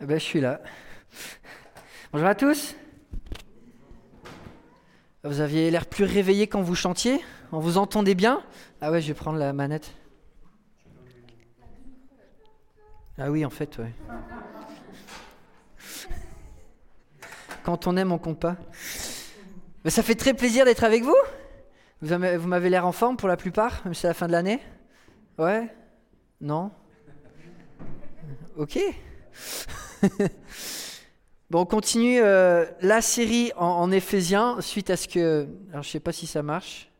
Eh ben, je suis là. Bonjour à tous. Vous aviez l'air plus réveillé quand vous chantiez On vous entendait bien? Ah ouais, je vais prendre la manette. Ah oui, en fait, ouais. Quand on aime, on compte pas. Mais ça fait très plaisir d'être avec vous. Vous avez- vous m'avez l'air en forme pour la plupart, même si c'est la fin de l'année. Ouais? Non? Ok. bon, on continue euh, la série en, en Éphésiens suite à ce que. Alors, je sais pas si ça marche.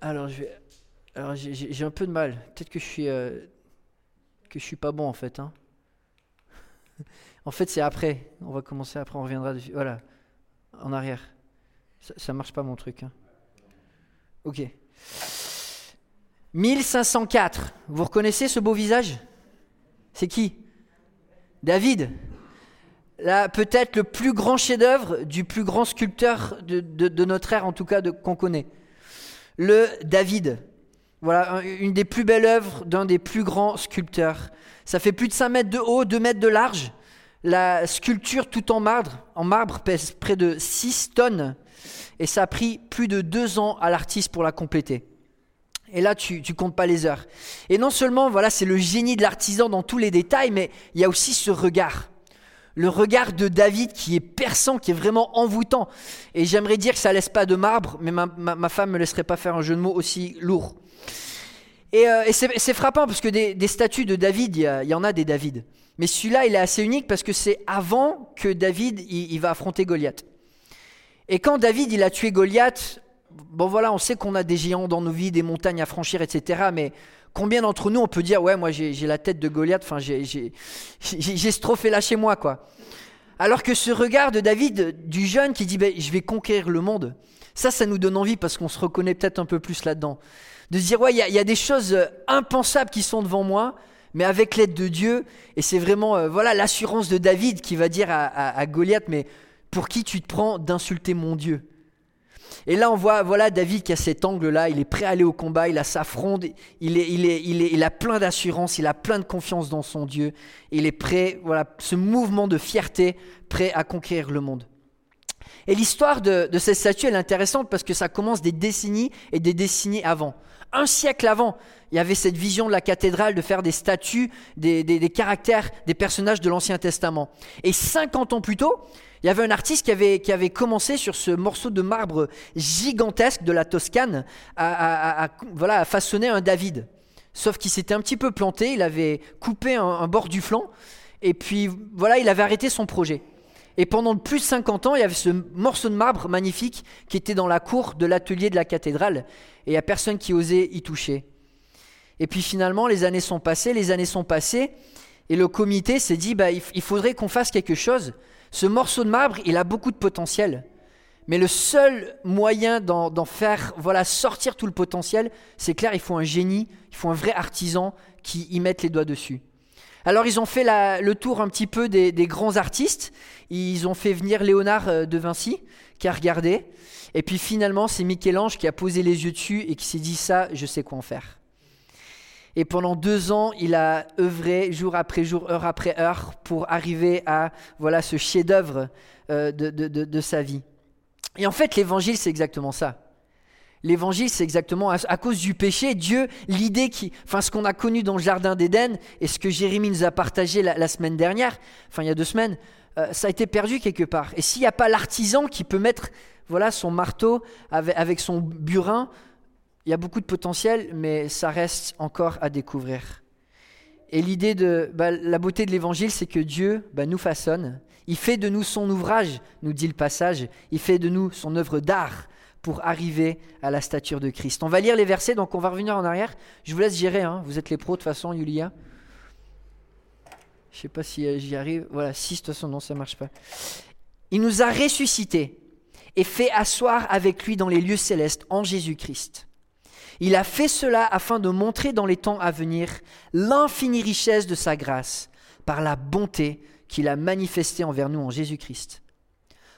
Alors, je vais. Alors, j'ai- un peu de mal. Peut-être que je suis. euh, que je suis pas bon en fait. hein. en fait, c'est après. On va commencer après, on reviendra dessus. Voilà. En arrière. Ça, ça marche pas mon truc. hein. Ok. 1504. Vous reconnaissez ce beau visage? C'est qui? David. Là, peut-être le plus grand chef-d'œuvre du plus grand sculpteur de, notre ère, en tout cas qu'on connaît. Le David. Voilà, un- une des plus belles œuvres d'un des plus grands sculpteurs. Ça fait plus de 5 mètres de haut, 2 mètres de large. La sculpture tout en marbre, en marbre pèse près de 6 tonnes. Et ça a pris plus de 2 ans à l'artiste pour la compléter. Et là, tu, tu comptes pas les heures. Et non seulement, voilà, c'est le génie de l'artisan dans tous les détails, mais il y a aussi ce regard. Le regard de David qui est perçant, qui est vraiment envoûtant. Et j'aimerais dire que ça laisse pas de marbre, mais ma, ma- ma femme me laisserait pas faire un jeu de mots aussi lourd. Et, euh, et c'est frappant parce que des, des statues de David, il y, y en a des David. Mais celui-là, il est assez unique parce que c'est avant que David il va affronter Goliath. Et quand David il a tué Goliath, bon voilà, on sait qu'on a des géants dans nos vies, des montagnes à franchir, etc. Mais combien d'entre nous on peut dire ouais, moi j'ai la tête de Goliath, enfin j'ai ce trophée là chez moi quoi. Alors que ce regard de David, du jeune qui dit ben, je vais conquérir le monde, ça, ça nous donne envie parce qu'on se reconnaît peut-être un peu plus là-dedans. De se dire ouais, il y, a- des choses euh, impensables qui sont devant moi, mais avec l'aide de Dieu. Et c'est vraiment euh, voilà l'assurance de David qui va dire à Goliath mais pour qui tu te prends d'insulter mon Dieu? Et là, on voit voilà David qui a cet angle-là, il est prêt à aller au combat, il a sa fronde, il, est, il, est, il, est, il a plein d'assurance, il a plein de confiance dans son Dieu, il est prêt, voilà, ce mouvement de fierté, prêt à conquérir le monde. Et l'histoire de, de cette statue, elle est intéressante parce que ça commence des décennies et des décennies avant. Un siècle avant, il y avait cette vision de la cathédrale de faire des statues, des, des- des caractères, des personnages de l'Ancien Testament. Et 50 ans plus tôt, il y avait un artiste qui avait, commencé sur ce morceau de marbre gigantesque de la Toscane à, à- façonner un David. Sauf qu'il s'était un petit peu planté, il avait coupé un, bord du flanc, et puis voilà, il avait arrêté son projet. Et pendant plus de 50 ans, il y avait ce morceau de marbre magnifique qui était dans la cour de l'atelier de la cathédrale, et il n'y a personne qui osait y toucher. Et puis finalement, les années sont passées, les années sont passées, et le comité s'est dit, bah, il faudrait qu'on fasse quelque chose. Ce morceau de marbre, il a beaucoup de potentiel. Mais le seul moyen d'en faire voilà, sortir tout le potentiel, c'est clair, il faut un génie, il faut un vrai artisan qui y mette les doigts dessus. Alors ils ont fait le tour un petit peu des, des grands artistes. Ils ont fait venir Léonard euh, de Vinci, qui a regardé. Et puis finalement, c'est Michel-Ange qui a posé les yeux dessus et qui s'est dit ça, je sais quoi en faire. Et pendant deux ans, il a œuvré jour après jour, heure après heure, pour arriver à voilà ce chef-d'œuvre euh, de, de- de- sa vie. Et en fait, l'évangile, c'est exactement ça. L'évangile, c'est exactement à, cause du péché, Dieu, l'idée qui, enfin, ce qu'on a connu dans le jardin d'Éden et ce que Jérémie nous a partagé la, semaine dernière, enfin, il y a deux semaines, euh, ça a été perdu quelque part. Et s'il n'y a pas l'artisan qui peut mettre, voilà, son marteau avec son burin, il y a beaucoup de potentiel, mais ça reste encore à découvrir. Et l'idée de bah, la beauté de l'évangile, c'est que Dieu bah, nous façonne. Il fait de nous son ouvrage, nous dit le passage. Il fait de nous son œuvre d'art pour arriver à la stature de Christ. On va lire les versets, donc on va revenir en arrière. Je vous laisse gérer, hein. vous êtes les pros de toute façon, Yulia. Je sais pas si euh, j'y arrive. Voilà, 6 de toute façon, non, ça marche pas. Il nous a ressuscités et fait asseoir avec lui dans les lieux célestes en Jésus-Christ. Il a fait cela afin de montrer dans les temps à venir l'infinie richesse de sa grâce par la bonté qu'il a manifestée envers nous en Jésus-Christ.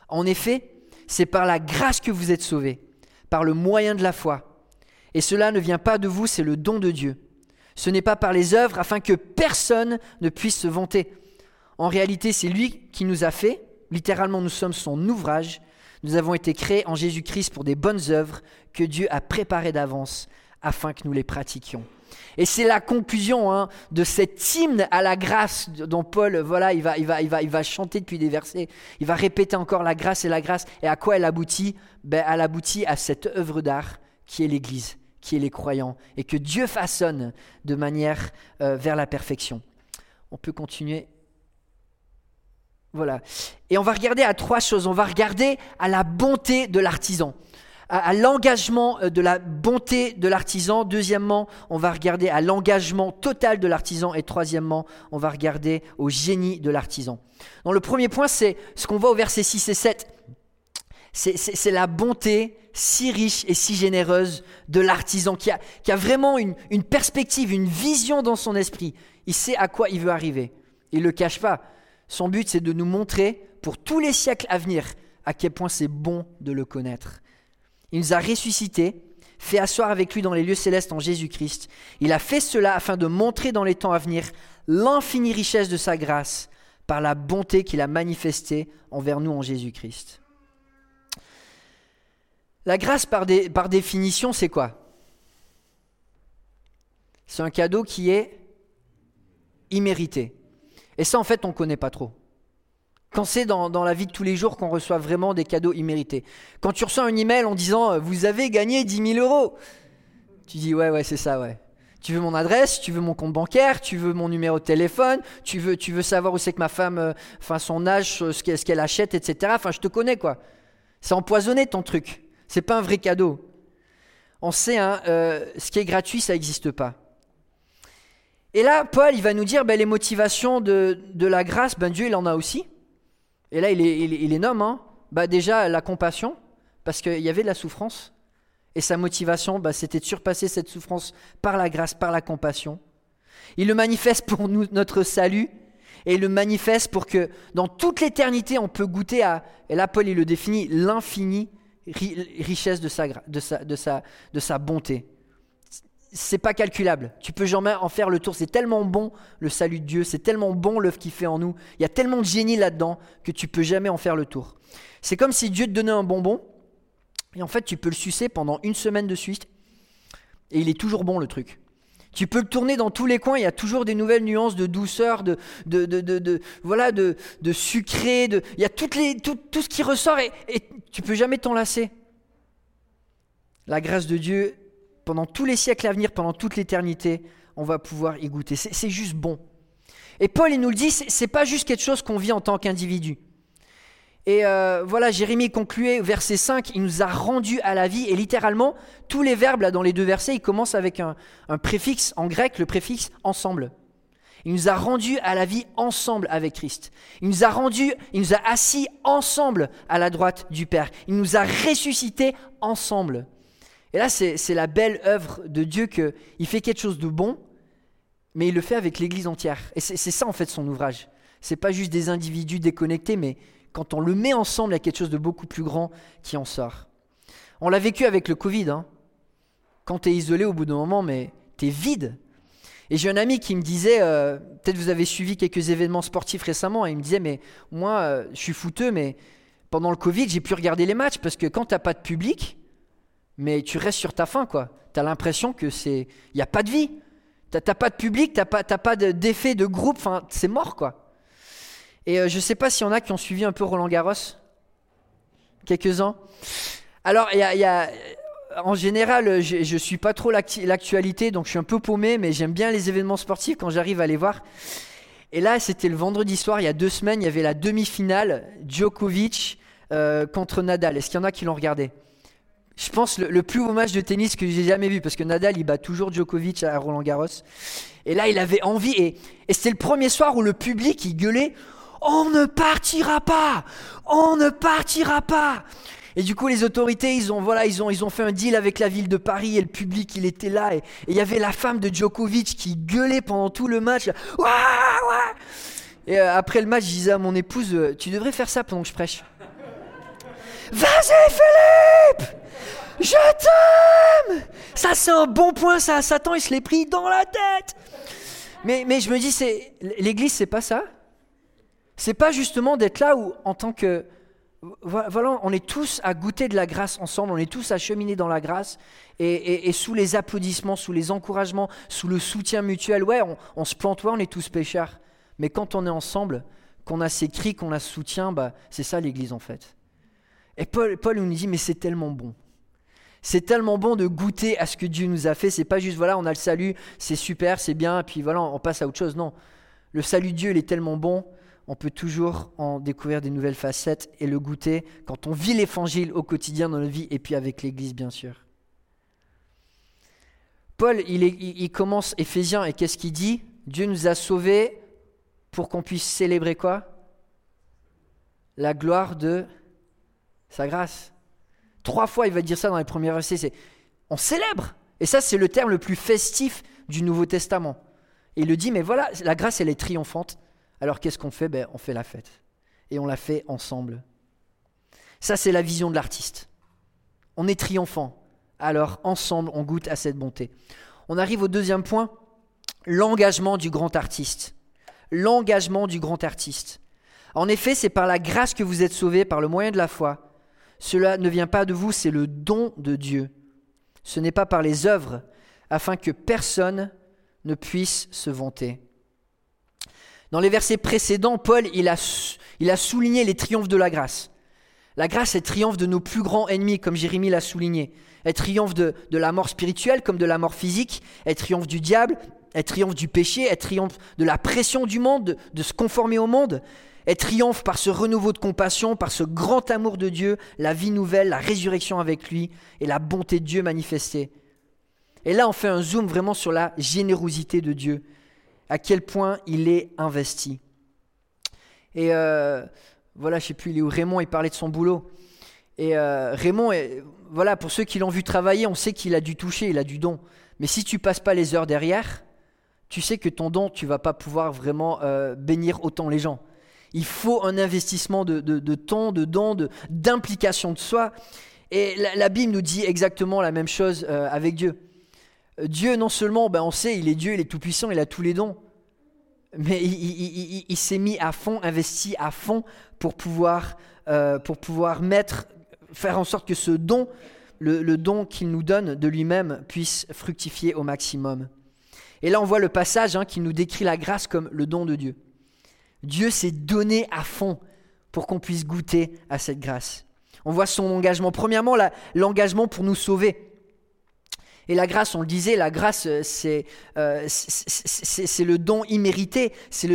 En effet, c'est par la grâce que vous êtes sauvés, par le moyen de la foi. Et cela ne vient pas de vous, c'est le don de Dieu. Ce n'est pas par les œuvres afin que personne ne puisse se vanter. En réalité, c'est lui qui nous a fait. Littéralement, nous sommes son ouvrage. Nous avons été créés en Jésus-Christ pour des bonnes œuvres que Dieu a préparées d'avance afin que nous les pratiquions. Et c'est la conclusion hein, de cet hymne à la grâce dont Paul, voilà, il va, il, va, il, va, il va chanter depuis des versets. Il va répéter encore la grâce et la grâce. Et à quoi elle aboutit? Ben, Elle aboutit à cette œuvre d'art qui est l'Église, qui est les croyants, et que Dieu façonne de manière euh, vers la perfection. On peut continuer. Voilà. Et on va regarder à trois choses. On va regarder à la bonté de l'artisan à, l'engagement euh, de la bonté de l'artisan. Deuxièmement, on va regarder à l'engagement total de l'artisan. Et troisièmement, on va regarder au génie de l'artisan. Dans le premier point, c'est ce qu'on voit au verset 6 et 7. C'est la bonté si riche et si généreuse de l'artisan qui a, qui a, vraiment une, une, perspective, une vision dans son esprit. Il sait à quoi il veut arriver. Il ne le cache pas. Son but, c'est de nous montrer pour tous les siècles à venir à quel point c'est bon de le connaître. Il nous a ressuscités, fait asseoir avec lui dans les lieux célestes en Jésus-Christ. Il a fait cela afin de montrer dans les temps à venir l'infinie richesse de sa grâce par la bonté qu'il a manifestée envers nous en Jésus-Christ. La grâce, par, par définition, c'est quoi? C'est un cadeau qui est immérité. Et ça, en fait, on ne connaît pas trop. Quand c'est dans, la vie de tous les jours qu'on reçoit vraiment des cadeaux immérités. Quand tu reçois un email en disant euh, Vous avez gagné 10 000 euros Tu dis Ouais, ouais, c'est ça, ouais. Tu veux mon adresse, tu veux mon compte bancaire, tu veux mon numéro de téléphone, tu veux, tu veux savoir où c'est que ma femme, euh, enfin son âge, ce qu'elle achète, etc. Enfin, je te connais, quoi. C'est empoisonné ton truc. C'est pas un vrai cadeau. On sait, hein, euh, ce qui est gratuit, ça n'existe pas. Et là, Paul, il va nous dire ben, les motivations de, de la grâce, ben, Dieu, il en a aussi. Et là, il, les nomme. Hein. Bah, déjà, la compassion, parce qu'il y avait de la souffrance. Et sa motivation, bah, c'était de surpasser cette souffrance par la grâce, par la compassion. Il le manifeste pour notre salut. Et il le manifeste pour que dans toute l'éternité, on peut goûter à, et là Paul il le définit, l'infinie richesse de sa, de, sa, de, sa, de sa bonté c'est pas calculable. Tu peux jamais en faire le tour. C'est tellement bon le salut de Dieu, c'est tellement bon l'œuvre qu'il fait en nous. Il y a tellement de génie là-dedans que tu peux jamais en faire le tour. C'est comme si Dieu te donnait un bonbon et en fait tu peux le sucer pendant une semaine de suite et il est toujours bon le truc. Tu peux le tourner dans tous les coins, il y a toujours des nouvelles nuances de douceur, de, de, de, de voilà, de, sucré, de, il y a toutes les, tout, tout ce qui ressort et, et tu peux jamais t'en lasser. La grâce de Dieu pendant tous les siècles à venir, pendant toute l'éternité, on va pouvoir y goûter. C'est juste bon. Et Paul, il nous le dit, c'est pas juste quelque chose qu'on vit en tant qu'individu. Et euh, voilà, Jérémie concluait, verset 5, il nous a rendu à la vie. Et littéralement, tous les verbes dans les deux versets, ils commencent avec un, un préfixe en grec, le préfixe ensemble. Il nous a rendu à la vie ensemble avec Christ. Il nous a rendu, il nous a assis ensemble à la droite du Père. Il nous a ressuscités ensemble. Et là, c'est la belle œuvre de Dieu qu'il fait quelque chose de bon, mais il le fait avec l'Église entière. Et c'est ça en fait son ouvrage. C'est pas juste des individus déconnectés, mais quand on le met ensemble, il y a quelque chose de beaucoup plus grand qui en sort. On l'a vécu avec le Covid. Hein. Quand tu es isolé au bout d'un moment, mais tu es vide. Et j'ai un ami qui me disait, euh, peut-être vous avez suivi quelques événements sportifs récemment, et il me disait, mais moi, euh, je suis fouteux, mais pendant le Covid, j'ai pu regarder les matchs parce que quand tu n'as pas de public, mais tu restes sur ta faim, quoi. Tu as l'impression que c'est. Il n'y a pas de vie. Tu n'as pas de public, tu n'as pas, pas d'effet de, groupe, enfin, c'est mort, quoi. Et euh, je ne sais pas s'il y en a qui ont suivi un peu Roland Garros. Quelques-uns. Alors, il y a, en général, je ne suis pas trop l'actualité, donc je suis un peu paumé, mais j'aime bien les événements sportifs quand j'arrive à les voir. Et là, c'était le vendredi soir, il y a deux semaines, il y avait la demi-finale Djokovic euh, contre Nadal. Est-ce qu'il y en a qui l'ont regardé? Je pense, le, plus beau match de tennis que j'ai jamais vu, parce que Nadal, il bat toujours Djokovic à Roland Garros. Et là, il avait envie, et, c'était le premier soir où le public, il gueulait On ne partira pas On ne partira pas et du coup, les autorités, ils ont, voilà, ils ont, fait un deal avec la ville de Paris et le public, il était là. Et il y avait la femme de Djokovic qui gueulait pendant tout le match. Et euh, après le match, je disais à mon épouse, tu devrais faire ça pendant que je prêche. Vas-y Philippe Je t'aime Ça, c'est un bon point, ça. Satan, il se l'est pris dans la tête. Mais, mais je me dis, c'est l'église, c'est pas ça? C'est pas justement d'être là où, en tant que. Voilà, on est tous à goûter de la grâce ensemble, on est tous à cheminer dans la grâce, et, sous les applaudissements, sous les encouragements, sous le soutien mutuel, ouais, on, se plante, ouais, on est tous pécheurs. Mais quand on est ensemble, qu'on a ces cris, qu'on a ce soutien, bah, c'est ça l'église en fait. Et Paul, Paul nous dit, mais c'est tellement bon. C'est tellement bon de goûter à ce que Dieu nous a fait. C'est pas juste, voilà, on a le salut, c'est super, c'est bien, et puis voilà, on passe à autre chose. Non. Le salut de Dieu, il est tellement bon, on peut toujours en découvrir des nouvelles facettes et le goûter quand on vit l'évangile au quotidien dans notre vie et puis avec l'Église, bien sûr. Paul, il, commence Éphésiens et qu'est-ce qu'il dit? Dieu nous a sauvés pour qu'on puisse célébrer quoi? La gloire de sa grâce. Trois fois, il va dire ça dans les premiers versets. On célèbre. Et ça, c'est le terme le plus festif du Nouveau Testament. Et il le dit, mais voilà, la grâce, elle est triomphante. Alors qu'est-ce qu'on fait? Ben, On fait la fête. Et on la fait ensemble. Ça, c'est la vision de l'artiste. On est triomphant. Alors ensemble, on goûte à cette bonté. On arrive au deuxième point, l'engagement du grand artiste. L'engagement du grand artiste. En effet, c'est par la grâce que vous êtes sauvés, par le moyen de la foi. Cela ne vient pas de vous, c'est le don de Dieu. Ce n'est pas par les œuvres, afin que personne ne puisse se vanter. Dans les versets précédents, Paul il a, souligné les triomphes de la grâce. La grâce, elle triomphe de nos plus grands ennemis, comme Jérémie l'a souligné. Elle triomphe de, la mort spirituelle comme de la mort physique. Elle triomphe du diable. Elle triomphe du péché. Elle triomphe de la pression du monde, de, de se conformer au monde. Elle triomphe par ce renouveau de compassion, par ce grand amour de Dieu, la vie nouvelle, la résurrection avec lui et la bonté de Dieu manifestée. Et là, on fait un zoom vraiment sur la générosité de Dieu, à quel point il est investi. Et euh, voilà, je sais plus, il est où? Raymond, il parlait de son boulot. Et euh, Raymond, voilà, pour ceux qui l'ont vu travailler, on sait qu'il a du toucher, il a du don. Mais si tu passes pas les heures derrière, tu sais que ton don, tu vas pas pouvoir vraiment euh, bénir autant les gens. Il faut un investissement de, temps, de dons, d'implication de, soi. Et la, Bible nous dit exactement la même chose euh, avec Dieu. Dieu, non seulement, ben, on sait, il est Dieu, il est tout-puissant, il a tous les dons, mais il, s'est mis à fond, investi à fond pour pouvoir, euh, mettre, faire en sorte que ce don, le, don qu'il nous donne de lui-même, puisse fructifier au maximum. Et là, on voit le passage hein, qui nous décrit la grâce comme le don de Dieu. Dieu s'est donné à fond pour qu'on puisse goûter à cette grâce. On voit son engagement. Premièrement, l'engagement pour nous sauver. Et la grâce, on le disait, la grâce, euh, euh, c'est le don immérité, c'est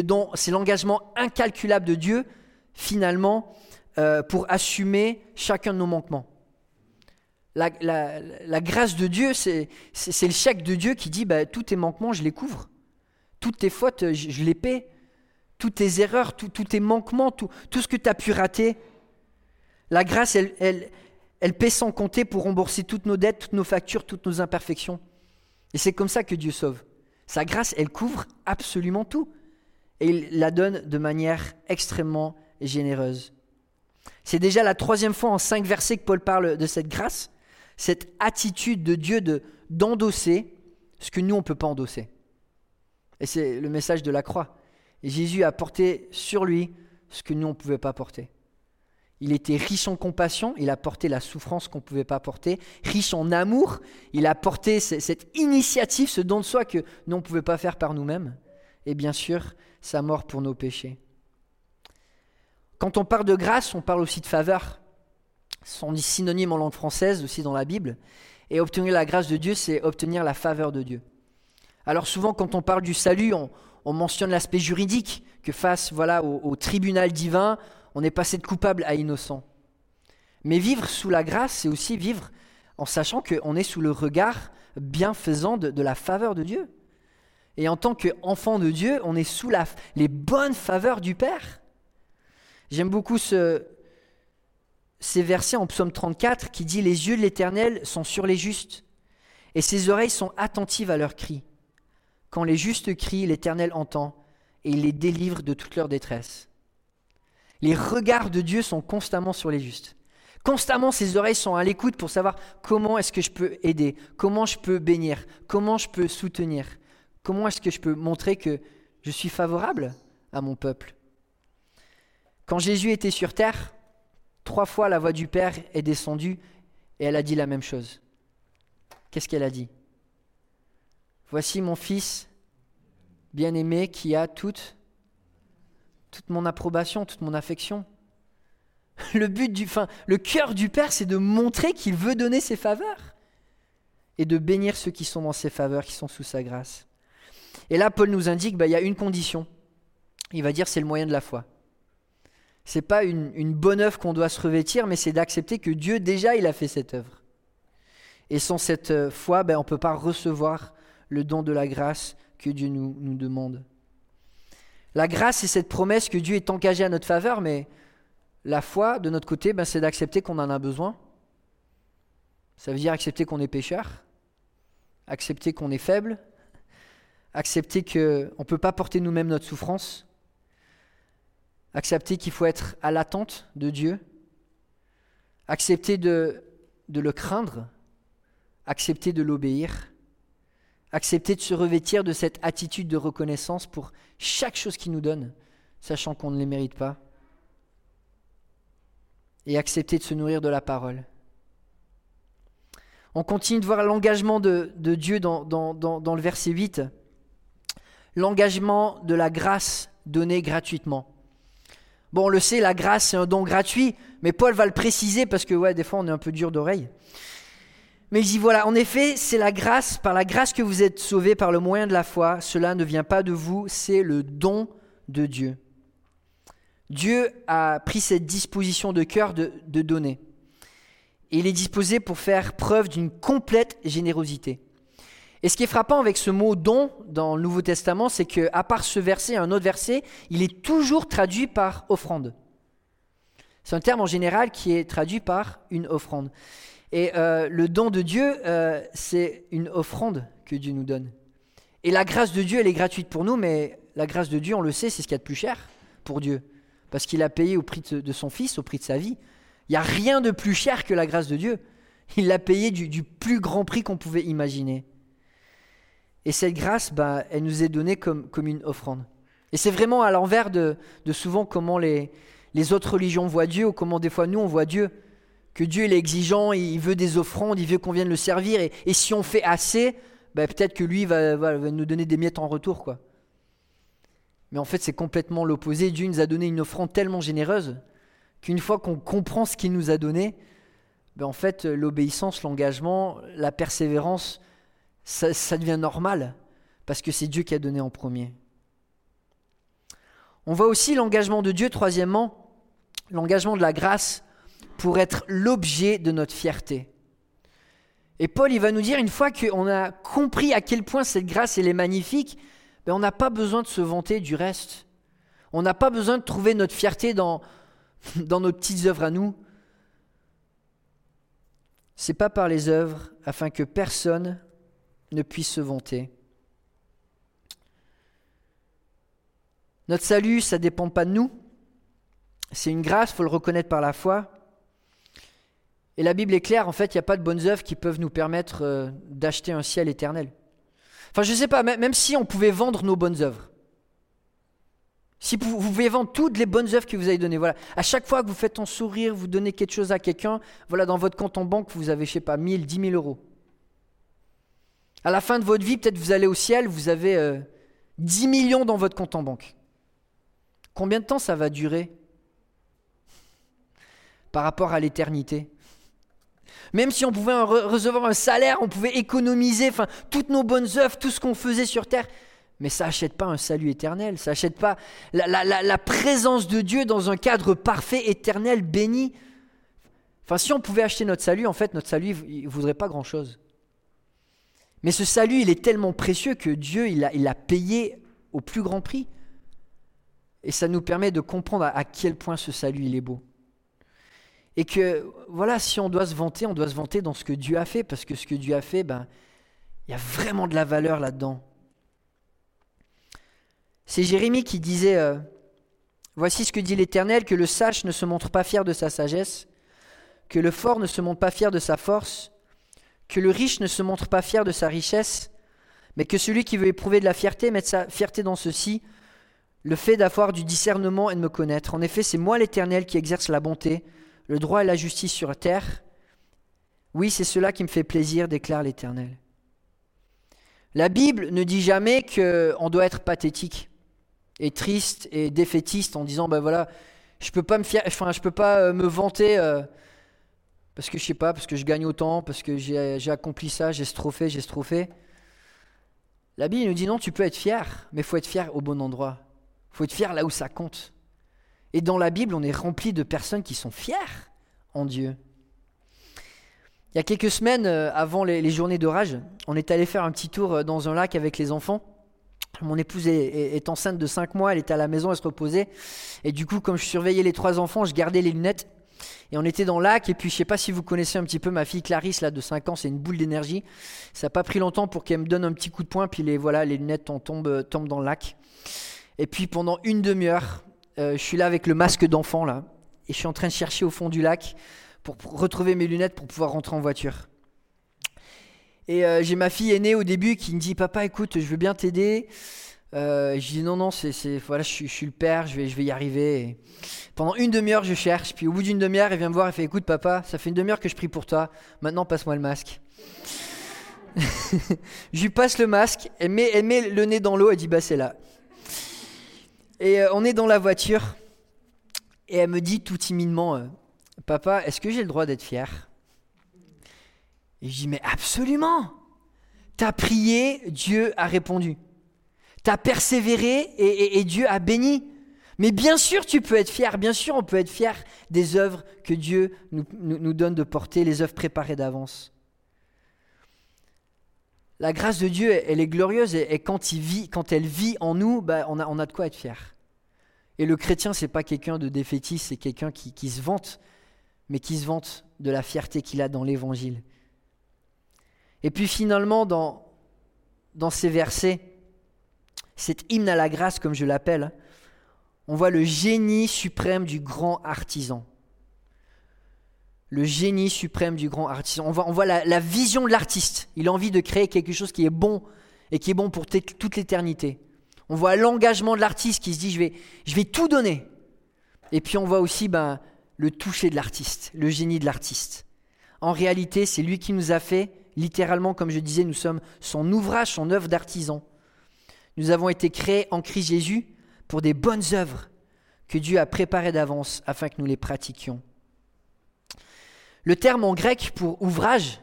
l'engagement incalculable de Dieu, finalement, euh, pour assumer chacun de nos manquements. La, grâce de Dieu, c'est le chèque de Dieu qui dit, bah, tous tes manquements, je les couvre. Toutes tes fautes, je les paie toutes tes erreurs, tous tes manquements, tout, ce que tu as pu rater. La grâce, elle, elle, elle paie sans compter pour rembourser toutes nos dettes, toutes nos factures, toutes nos imperfections. Et c'est comme ça que Dieu sauve. Sa grâce, elle couvre absolument tout. Et il la donne de manière extrêmement généreuse. C'est déjà la troisième fois en cinq versets que Paul parle de cette grâce, cette attitude de Dieu de d'endosser ce que nous, on ne peut pas endosser. Et c'est le message de la croix. Jésus a porté sur lui ce que nous, on ne pouvait pas porter. Il était riche en compassion, il a porté la souffrance qu'on ne pouvait pas porter, riche en amour, il a porté cette initiative, ce don de soi que nous, on ne pouvait pas faire par nous-mêmes, et bien sûr, sa mort pour nos péchés. Quand on parle de grâce, on parle aussi de faveur. Ce sont des synonymes en langue française, aussi dans la Bible. Et obtenir la grâce de Dieu, c'est obtenir la faveur de Dieu. Alors souvent, quand on parle du salut, on, on mentionne l'aspect juridique, que face voilà, au, tribunal divin, on est passé de coupable à innocent. Mais vivre sous la grâce, c'est aussi vivre en sachant qu'on est sous le regard bienfaisant de, la faveur de Dieu. Et en tant qu'enfant de Dieu, on est sous la, les bonnes faveurs du Père. J'aime beaucoup ce, ces versets en psaume 34 qui dit Les yeux de l'Éternel sont sur les justes, et ses oreilles sont attentives à leurs cris. Quand les justes crient, l'Éternel entend et il les délivre de toute leur détresse. Les regards de Dieu sont constamment sur les justes. Constamment, ses oreilles sont à l'écoute pour savoir comment est-ce que je peux aider, comment je peux bénir, comment je peux soutenir, comment est-ce que je peux montrer que je suis favorable à mon peuple. Quand Jésus était sur terre, trois fois la voix du Père est descendue et elle a dit la même chose. Qu'est-ce qu'elle a dit? Voici mon fils bien-aimé qui a toute, toute mon approbation, toute mon affection. Le but du, fin, le cœur du Père, c'est de montrer qu'il veut donner ses faveurs et de bénir ceux qui sont dans ses faveurs, qui sont sous sa grâce. Et là, Paul nous indique, bah, y a une condition. Il va dire, c'est le moyen de la foi. C'est pas une, une bonne œuvre qu'on doit se revêtir, mais c'est d'accepter que Dieu déjà il a fait cette œuvre. Et sans cette euh, foi, ben, on ne peut pas recevoir le don de la grâce que Dieu nous, demande. La grâce, c'est cette promesse que Dieu est engagé à notre faveur, mais la foi, de notre côté, ben, c'est d'accepter qu'on en a besoin. Ça veut dire accepter qu'on est pécheur, accepter qu'on est faible, accepter qu'on ne peut pas porter nous-mêmes notre souffrance, accepter qu'il faut être à l'attente de Dieu, accepter de, de le craindre, accepter de l'obéir, accepter de se revêtir de cette attitude de reconnaissance pour chaque chose qu'il nous donne, sachant qu'on ne les mérite pas, et accepter de se nourrir de la parole. On continue de voir l'engagement de, Dieu dans, le verset 8, l'engagement de la grâce donnée gratuitement. Bon, on le sait, la grâce, c'est un don gratuit, mais Paul va le préciser parce que, ouais, des fois, on est un peu dur d'oreille. Mais il dit voilà, en effet, c'est la grâce, par la grâce que vous êtes sauvés par le moyen de la foi. Cela ne vient pas de vous, c'est le don de Dieu. Dieu a pris cette disposition de cœur de, donner. Et il est disposé pour faire preuve d'une complète générosité. Et ce qui est frappant avec ce mot don dans le Nouveau Testament, c'est que à part ce verset, un autre verset, il est toujours traduit par offrande. C'est un terme en général qui est traduit par une offrande. Et euh, le don de Dieu, euh, c'est une offrande que Dieu nous donne. Et la grâce de Dieu, elle est gratuite pour nous, mais la grâce de Dieu, on le sait, c'est ce qu'il y a de plus cher pour Dieu. Parce qu'il a payé au prix de, son Fils, au prix de sa vie. Il n'y a rien de plus cher que la grâce de Dieu. Il l'a payé du, plus grand prix qu'on pouvait imaginer. Et cette grâce, bah, elle nous est donnée comme, comme une offrande. Et c'est vraiment à l'envers de, de, souvent comment les, les autres religions voient Dieu ou comment des fois nous on voit Dieu que Dieu est exigeant, il veut des offrandes, il veut qu'on vienne le servir, et, si on fait assez, ben, peut-être que lui va, nous donner des miettes en retour. quoi. Mais en fait, c'est complètement l'opposé. Dieu nous a donné une offrande tellement généreuse qu'une fois qu'on comprend ce qu'il nous a donné, ben, en fait, l'obéissance, l'engagement, la persévérance, ça devient normal, parce que c'est Dieu qui a donné en premier. On voit aussi l'engagement de Dieu, troisièmement, l'engagement de la grâce pour être l'objet de notre fierté. Et Paul, il va nous dire, une fois qu'on a compris à quel point cette grâce, elle est magnifique, ben on n'a pas besoin de se vanter du reste. On n'a pas besoin de trouver notre fierté dans, dans nos petites œuvres à nous. C'est pas par les œuvres afin que personne ne puisse se vanter. Notre salut, ça dépend pas de nous. C'est une grâce, faut le reconnaître par la foi. Et la Bible est claire, en fait, il n'y a pas de bonnes œuvres qui peuvent nous permettre euh, d'acheter un ciel éternel. Enfin, je ne sais pas, même si on pouvait vendre nos bonnes œuvres. Si vous, pouvez vendre toutes les bonnes œuvres que vous avez données, voilà. À chaque fois que vous faites un sourire, vous donnez quelque chose à quelqu'un, voilà, dans votre compte en banque, vous avez, je sais pas, 1000, 10 000 euros. À la fin de votre vie, peut-être vous allez au ciel, vous avez 10 euh, millions dans votre compte en banque. Combien de temps ça va durer? Par rapport à l'éternité même si on pouvait recevoir un salaire, on pouvait économiser enfin, toutes nos bonnes œuvres, tout ce qu'on faisait sur terre. Mais ça n'achète pas un salut éternel, ça n'achète pas la, présence de Dieu dans un cadre parfait, éternel, béni. Enfin, si on pouvait acheter notre salut, en fait, notre salut, ne voudrait pas grand-chose. Mais ce salut, il est tellement précieux que Dieu, il l'a payé au plus grand prix. Et ça nous permet de comprendre à quel point ce salut, il est beau. Et que, voilà, si on doit se vanter, on doit se vanter dans ce que Dieu a fait, parce que ce que Dieu a fait, ben, il y a vraiment de la valeur là-dedans. C'est Jérémie qui disait, euh, Voici ce que dit l'Éternel, que le sage ne se montre pas fier de sa sagesse, que le fort ne se montre pas fier de sa force, que le riche ne se montre pas fier de sa richesse, mais que celui qui veut éprouver de la fierté mette sa fierté dans ceci, le fait d'avoir du discernement et de me connaître. En effet, c'est moi l'Éternel qui exerce la bonté, le droit et la justice sur terre. Oui, c'est cela qui me fait plaisir, déclare l'Éternel. La Bible ne dit jamais qu'on doit être pathétique et triste et défaitiste en disant ben voilà, je peux pas me fier, enfin je peux pas euh, me vanter euh, parce que je sais pas, parce que je gagne autant, parce que j'ai accompli ça, j'ai ce trophée, j'ai ce trophée. La Bible nous dit non, tu peux être fier, mais faut être fier au bon endroit. Faut être fier là où ça compte. Et dans la Bible, on est rempli de personnes qui sont fières en Dieu. Il y a quelques semaines, euh, avant les, journées d'orage, on est allé faire un petit tour euh, dans un lac avec les enfants. Mon épouse est, enceinte de 5 mois, elle était à la maison, elle se reposait. Et du coup, comme je surveillais les trois enfants, je gardais les lunettes. Et on était dans le lac, et puis je sais pas si vous connaissez un petit peu ma fille Clarisse, là, de 5 ans, c'est une boule d'énergie. Ça n'a pas pris longtemps pour qu'elle me donne un petit coup de poing, puis les, voilà, les lunettes tombent, tombent dans le lac. Et puis pendant une demi-heure, euh, je suis là avec le masque d'enfant, là, et je suis en train de chercher au fond du lac pour retrouver mes lunettes pour pouvoir rentrer en voiture. Et euh, j'ai ma fille aînée au début qui me dit Papa, écoute, je veux bien t'aider. Euh, je dis non, non, c'est, voilà, je, suis le père, je vais, y arriver. pendant une demi-heure, je cherche. Puis au bout d'une demi-heure, elle vient me voir et fait Écoute, papa, ça fait une demi-heure que je prie pour toi. Maintenant, passe-moi le masque. je lui passe le masque, elle met, elle met le nez dans l'eau, elle dit Bah, c'est là. Et euh, on est dans la voiture. Et elle me dit tout timidement Papa, est-ce que j'ai le droit d'être fier? Et je dis, mais absolument T'as prié, Dieu a répondu. T'as persévéré et, Dieu a béni. Mais bien sûr, tu peux être fier. Bien sûr, on peut être fier des œuvres que Dieu nous, donne de porter, les œuvres préparées d'avance. La grâce de Dieu, elle est glorieuse et, quand, elle vit en nous, bah, on, a, de quoi être fier. Et le chrétien, c'est pas quelqu'un de défaitiste, c'est quelqu'un qui, qui, se vante mais qui se vante de la fierté qu'il a dans l'Évangile. Et puis finalement, dans, dans ces versets, cet hymne à la grâce, comme je l'appelle, on voit le génie suprême du grand artisan. Le génie suprême du grand artisan. On voit, la, vision de l'artiste. Il a envie de créer quelque chose qui est bon et qui est bon pour toute l'éternité. On voit l'engagement de l'artiste qui se dit je vais, je vais tout donner. Et puis on voit aussi ben, le toucher de l'artiste, le génie de l'artiste. En réalité, c'est lui qui nous a fait, littéralement, comme je disais, nous sommes son ouvrage, son œuvre d'artisan. Nous avons été créés en Christ Jésus pour des bonnes œuvres que Dieu a préparées d'avance afin que nous les pratiquions. Le terme en grec pour ouvrage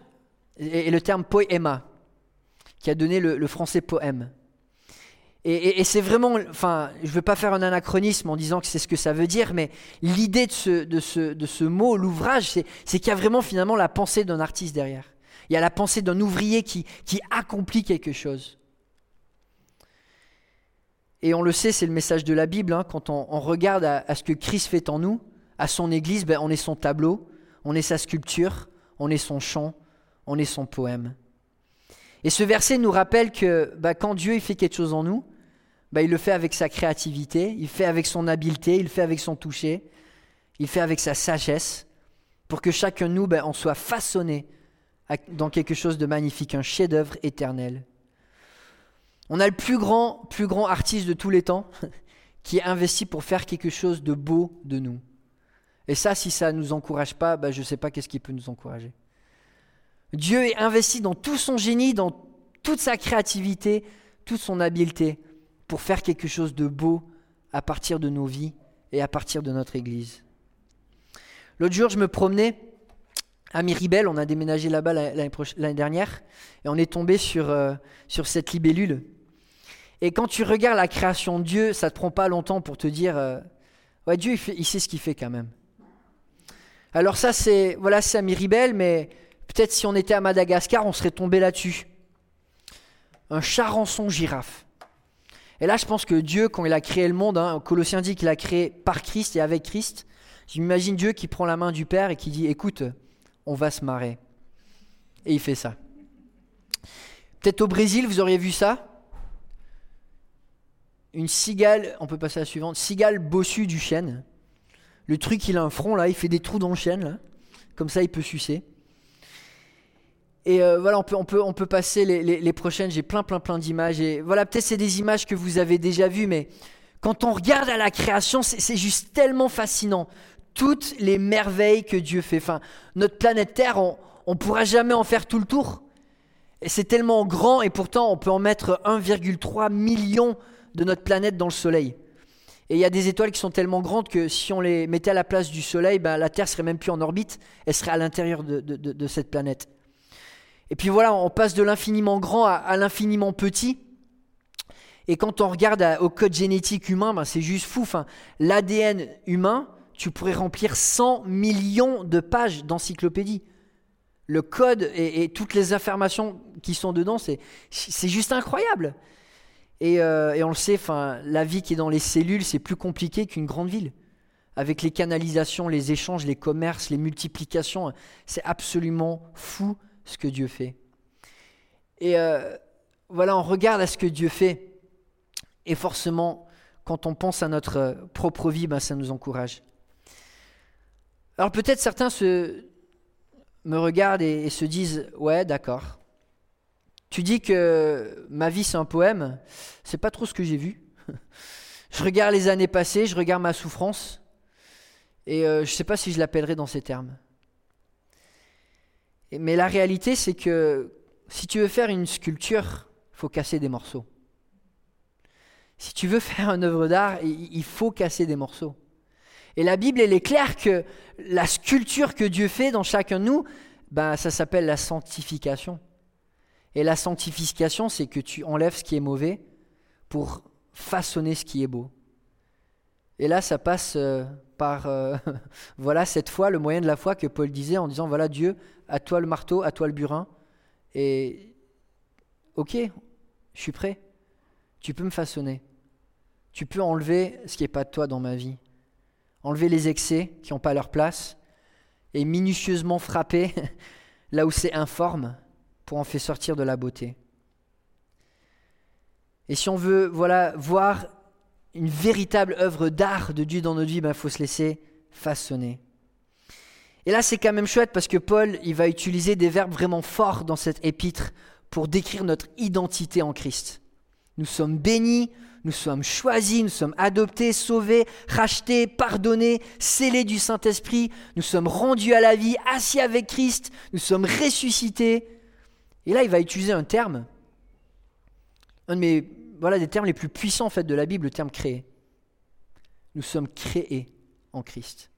est le terme poema, qui a donné le, français poème. Et, c'est vraiment, enfin, je ne veux pas faire un anachronisme en disant que c'est ce que ça veut dire, mais l'idée de ce, de, ce, de ce mot, l'ouvrage, c'est, qu'il y a vraiment finalement la pensée d'un artiste derrière. Il y a la pensée d'un ouvrier qui, qui accomplit quelque chose. Et on le sait, c'est le message de la Bible, hein, quand on, regarde à, ce que Christ fait en nous, à son Église, ben, on est son tableau, on est sa sculpture, on est son chant, on est son poème. Et ce verset nous rappelle que ben, quand Dieu fait quelque chose en nous, bah, il le fait avec sa créativité, il fait avec son habileté, il fait avec son toucher, il fait avec sa sagesse, pour que chacun de nous en soit façonné dans quelque chose de magnifique, un chef-d'œuvre éternel. On a le plus grand, plus grand artiste de tous les temps qui est investi pour faire quelque chose de beau de nous. Et ça, si ça ne nous encourage pas, ben, je ne sais pas qu'est-ce qui peut nous encourager. Dieu est investi dans tout son génie, dans toute sa créativité, toute son habileté pour faire quelque chose de beau à partir de nos vies et à partir de notre Église. L'autre jour, je me promenais à Miribel, on a déménagé là-bas l'année dernière, et on est tombé sur, euh, sur cette libellule. Et quand tu regardes la création de Dieu, ça ne te prend pas longtemps pour te dire, euh, ouais, Dieu, il sait ce qu'il fait quand même. Alors ça, c'est voilà, c'est à Miribel, mais peut-être si on était à Madagascar, on serait tombé là-dessus. Un charançon girafe. Et là, je pense que Dieu, quand il a créé le monde, hein, Colossiens dit qu'il a créé par Christ et avec Christ. J'imagine Dieu qui prend la main du Père et qui dit Écoute, on va se marrer. Et il fait ça. Peut-être au Brésil, vous auriez vu ça? Une cigale, on peut passer à la suivante, cigale bossue du chêne. Le truc, il a un front là, il fait des trous dans le chêne. comme ça il peut sucer. Et euh, voilà, on peut, on peut, on peut passer les, les, prochaines. J'ai plein, plein, plein d'images. Et voilà, peut-être c'est des images que vous avez déjà vues, mais quand on regarde à la création, c'est juste tellement fascinant. Toutes les merveilles que Dieu fait. Enfin, notre planète Terre, on ne pourra jamais en faire tout le tour. Et c'est tellement grand, et pourtant on peut en mettre 1,3 million de notre planète dans le Soleil. Et il y a des étoiles qui sont tellement grandes que si on les mettait à la place du Soleil, ben, la Terre serait même plus en orbite, elle serait à l'intérieur de, de cette planète. Et puis voilà, on passe de l'infiniment grand à, l'infiniment petit. Et quand on regarde au code génétique humain, ben c'est juste fou. Enfin, L'ADN humain, tu pourrais remplir 100 millions de pages d'encyclopédie. Le code et, toutes les informations qui sont dedans, c'est juste incroyable. Et, euh, et, on le sait, la vie qui est dans les cellules, c'est plus compliqué qu'une grande ville. Avec les canalisations, les échanges, les commerces, les multiplications, c'est absolument fou ce que Dieu fait. Et euh, voilà, on regarde à ce que Dieu fait. Et forcément, quand on pense à notre propre vie, ben, ça nous encourage. Alors peut-être certains me regardent et, se disent, ouais, d'accord. Tu dis que ma vie c'est un poème, c'est pas trop ce que j'ai vu. je regarde les années passées, je regarde ma souffrance, et euh, je sais pas si je l'appellerai dans ces termes. Mais la réalité, c'est que si tu veux faire une sculpture, il faut casser des morceaux. Si tu veux faire une œuvre d'art, il faut casser des morceaux. Et la Bible, elle est claire que la sculpture que Dieu fait dans chacun de nous, ben, ça s'appelle la sanctification. Et la sanctification, c'est que tu enlèves ce qui est mauvais pour façonner ce qui est beau. Et là, ça passe euh, par, euh, voilà, cette fois, le moyen de la foi que Paul disait en disant, voilà, Dieu, à toi le marteau, à toi le burin, et ok, je suis prêt, tu peux me façonner, tu peux enlever ce qui n'est pas de toi dans ma vie, enlever les excès qui n'ont pas leur place, et minutieusement frapper là où c'est informe pour en faire sortir de la beauté. Et si on veut voilà, voir une véritable œuvre d'art de Dieu dans notre vie, il ben, faut se laisser façonner. Et là, c'est quand même chouette parce que Paul, il va utiliser des verbes vraiment forts dans cette épître pour décrire notre identité en Christ. Nous sommes bénis, nous sommes choisis, nous sommes adoptés, sauvés, rachetés, pardonnés, scellés du Saint-Esprit, nous sommes rendus à la vie, assis avec Christ, nous sommes ressuscités. Et là, il va utiliser un terme, un de mes voilà des termes les plus puissants en de la Bible, le terme créé. Nous sommes créés en Christ.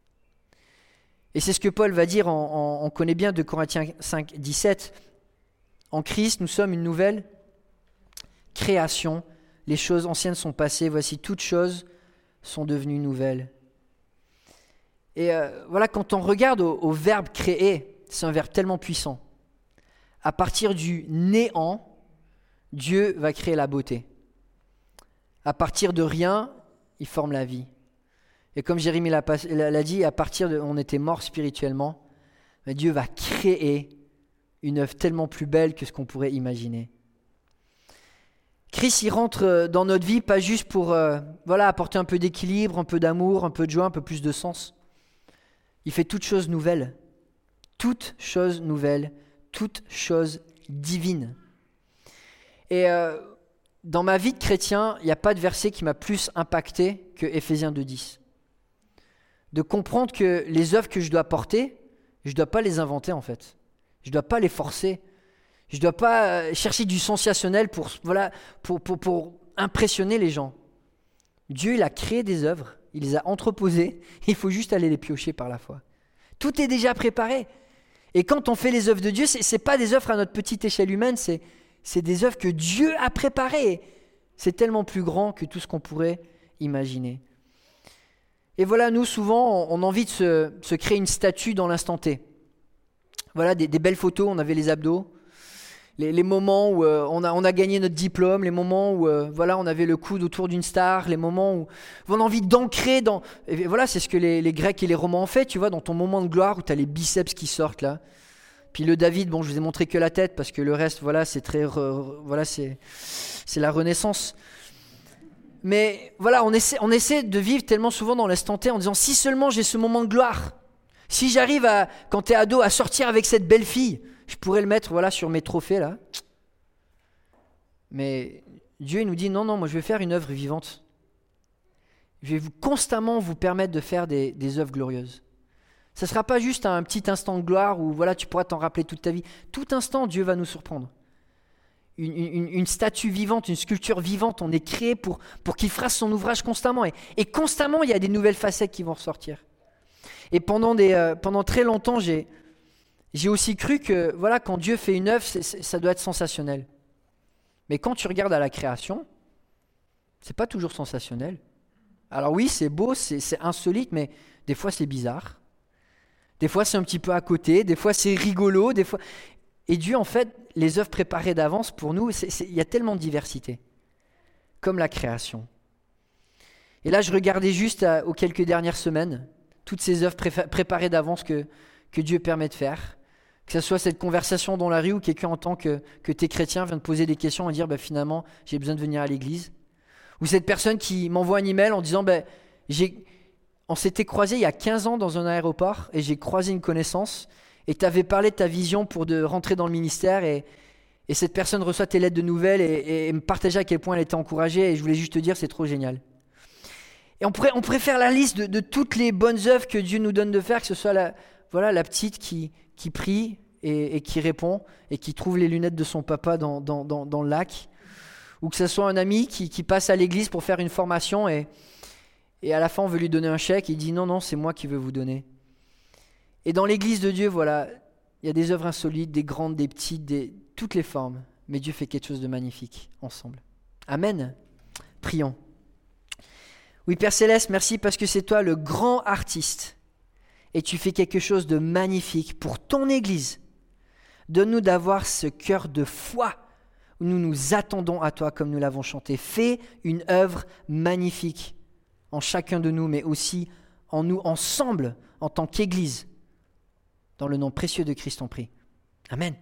Et c'est ce que Paul va dire, on connaît bien de Corinthiens 5, 17. En Christ, nous sommes une nouvelle création. Les choses anciennes sont passées, voici toutes choses sont devenues nouvelles. Et euh, voilà, quand on regarde au verbe créer, c'est un verbe tellement puissant. À partir du néant, Dieu va créer la beauté. À partir de rien, il forme la vie. Et comme Jérémie l'a dit, à partir de, on était mort spirituellement, mais Dieu va créer une œuvre tellement plus belle que ce qu'on pourrait imaginer. Christ, il rentre euh, dans notre vie pas juste pour euh, voilà, apporter un peu d'équilibre, un peu d'amour, un peu de joie, un peu plus de sens. Il fait toutes choses nouvelles. Toutes choses nouvelles, toutes choses divines. Et euh, dans ma vie de chrétien, il n'y a pas de verset qui m'a plus impacté que Éphésiens 2.10. De comprendre que les œuvres que je dois porter, je ne dois pas les inventer en fait. Je ne dois pas les forcer. Je ne dois pas euh, chercher du sensationnel pour, voilà, pour, pour, pour impressionner les gens. Dieu, il a créé des œuvres, il les a entreposées, il faut juste aller les piocher par la foi. Tout est déjà préparé. Et quand on fait les œuvres de Dieu, ce n'est pas des œuvres à notre petite échelle humaine, c'est c'est des œuvres que Dieu a préparées. C'est tellement plus grand que tout ce qu'on pourrait imaginer. Et voilà, nous, souvent, on a envie de se, créer une statue dans l'instant T. Voilà, des, belles photos, on avait les abdos, les, moments où euh, on, a, gagné notre diplôme, les moments où euh, voilà, on avait le coude autour d'une star, les moments où on a envie d'ancrer dans... Et voilà, c'est ce que les, Grecs et les Romains ont fait, tu vois, dans ton moment de gloire où tu as les biceps qui sortent là. Puis le David, bon, je vous ai montré que la tête parce que le reste, voilà, c'est très, voilà, c'est, la Renaissance. Mais voilà, on essaie, on essaie de vivre tellement souvent dans l'instant T en disant si seulement j'ai ce moment de gloire, Si j'arrive à, quand tu es ado, à sortir avec cette belle fille, je pourrais le mettre voilà sur mes trophées là. Mais Dieu nous dit non, non, moi je vais faire une œuvre vivante. Je vais vous, constamment vous permettre de faire des, œuvres glorieuses. Ce ne sera pas juste un petit instant de gloire où voilà, tu pourras t'en rappeler toute ta vie. Tout instant, Dieu va nous surprendre. Une, statue vivante, une sculpture vivante, on est créé pour, pour qu'il fasse son ouvrage constamment. Et, et, constamment, il y a des nouvelles facettes qui vont ressortir. Et pendant, des, euh, pendant très longtemps, j'ai, j'ai aussi cru que voilà, quand Dieu fait une œuvre, ça doit être sensationnel. Mais quand tu regardes à la création, c'est pas toujours sensationnel. Alors oui, c'est beau, c'est insolite, mais des fois c'est bizarre. Des fois c'est un petit peu à côté, des fois c'est rigolo, des fois. Et Dieu, en fait, les œuvres préparées d'avance pour nous, il y a tellement de diversité, comme la création. Et là, je regardais juste aux quelques dernières semaines toutes ces œuvres préparées d'avance que, que Dieu permet de faire. Que ce soit cette conversation dans la rue où quelqu'un en tant que, que tu es chrétien vient te poser des questions et dire bah, finalement j'ai besoin de venir à l'église. Ou cette personne qui m'envoie un email en disant bah, on s'était croisé il y a 15 ans dans un aéroport et j'ai croisé une connaissance et tu avais parlé de ta vision pour de rentrer dans le ministère et, et cette personne reçoit tes lettres de nouvelles et, me partageait à quel point elle était encouragée et je voulais juste te dire c'est trop génial. Et on pourrait, on faire la liste de, de, toutes les bonnes œuvres que Dieu nous donne de faire, que ce soit la, voilà, la petite qui, prie et, qui répond et qui trouve les lunettes de son papa dans, le lac. Ou que ce soit un ami qui, passe à l'église pour faire une formation et, et à la fin on veut lui donner un chèque. Il dit non, non, c'est moi qui veux vous donner. Et dans l'église de Dieu, voilà, il y a des œuvres insolites, des grandes, des petites, des, toutes les formes. Mais Dieu fait quelque chose de magnifique ensemble. Amen. Prions. Oui, Père Céleste, merci parce que c'est toi le grand artiste et tu fais quelque chose de magnifique pour ton Église. Donne-nous d'avoir ce cœur de foi où nous nous attendons à toi comme nous l'avons chanté. Fais une œuvre magnifique en chacun de nous, mais aussi en nous ensemble en tant qu'Église. Dans le nom précieux de Christ, on prie. Amen.